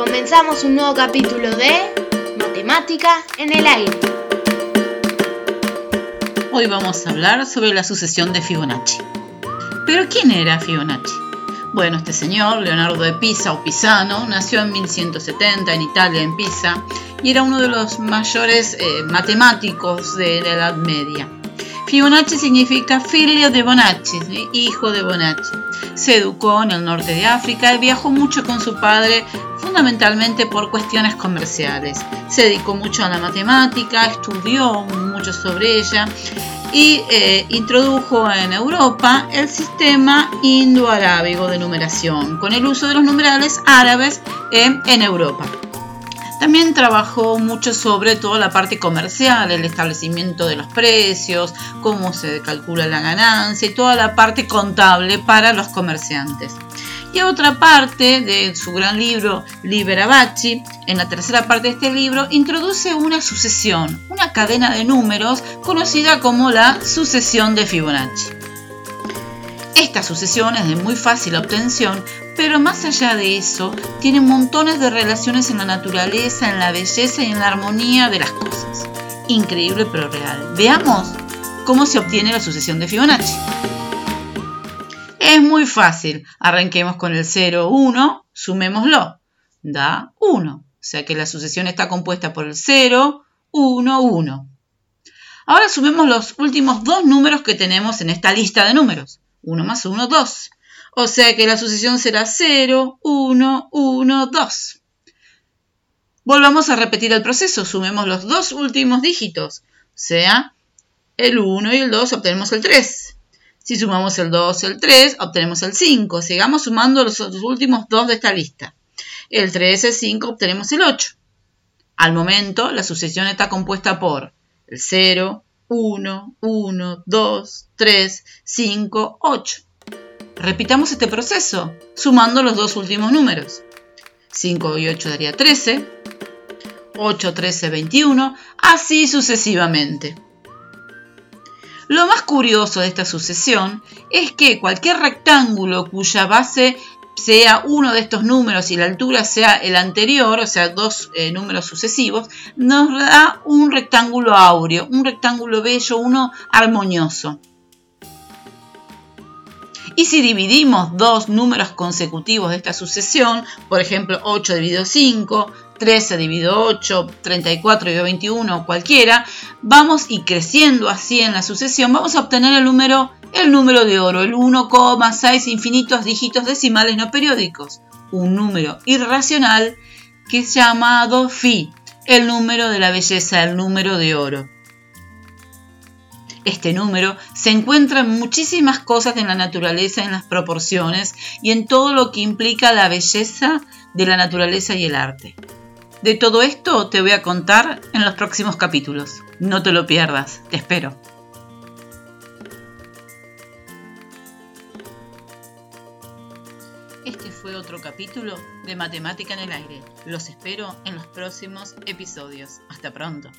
Comenzamos un nuevo capítulo de Matemática en el aire. Hoy vamos a hablar sobre la sucesión de Fibonacci. ¿Pero quién era Fibonacci? Bueno, este señor, Leonardo de Pisa o Pisano, nació en 1170 en Italia, en Pisa, y era uno de los mayores eh, matemáticos de la Edad Media. Fibonacci significa figlio de Bonacci, hijo de Bonacci. Se educó en el norte de África y viajó mucho con su padre, fundamentalmente por cuestiones comerciales. Se dedicó mucho a la matemática, estudió mucho sobre ella y eh, introdujo en Europa el sistema indo-arábigo de numeración, con el uso de los numerales árabes en Europa. También trabajó mucho sobre toda la parte comercial, el establecimiento de los precios, cómo se calcula la ganancia y toda la parte contable para los comerciantes. Y otra parte de su gran libro Libera Bacci, en la tercera parte de este libro, introduce una sucesión, una cadena de números conocida como la sucesión de Fibonacci. Esta sucesión es de muy fácil obtención, pero más allá de eso, tiene montones de relaciones en la naturaleza, en la belleza y en la armonía de las cosas. Increíble pero real. Veamos cómo se obtiene la sucesión de Fibonacci. Es muy fácil. Arranquemos con el 0, 1, sumémoslo. Da 1. O sea que la sucesión está compuesta por el 0, 1, 1. Ahora sumemos los últimos dos números que tenemos en esta lista de números. 1 más 1, 2. O sea que la sucesión será 0, 1, 1, 2. Volvamos a repetir el proceso. Sumemos los dos últimos dígitos. O sea, el 1 y el 2 obtenemos el 3. Si sumamos el 2 y el 3, obtenemos el 5. Sigamos sumando los, últimos dos de esta lista. El 3 y el 5 obtenemos el 8. Al momento, la sucesión está compuesta por el 0, 1, 1, 2, 3, 5, 8. Repitamos este proceso, sumando los dos últimos números. 5 y 8 daría 13, 8, 13, 21, así sucesivamente. Lo más curioso de esta sucesión es que cualquier rectángulo cuya base sea uno de estos números y la altura sea el anterior, o sea, dos eh, números sucesivos, nos da un rectángulo áureo, un rectángulo bello, uno armonioso. Y si dividimos dos números consecutivos de esta sucesión, por ejemplo 8 dividido 5, 13 dividido 8, 34 dividido 21, cualquiera, vamos y creciendo así en la sucesión, vamos a obtener el número el número de oro, el 1,6 infinitos dígitos decimales no periódicos, un número irracional que es llamado phi, el número de la belleza, el número de oro. Este número se encuentra en muchísimas cosas en la naturaleza, en las proporciones y en todo lo que implica la belleza de la naturaleza y el arte. De todo esto te voy a contar en los próximos capítulos. No te lo pierdas, te espero. Este fue otro capítulo de Matemática en el Aire. Los espero en los próximos episodios. Hasta pronto.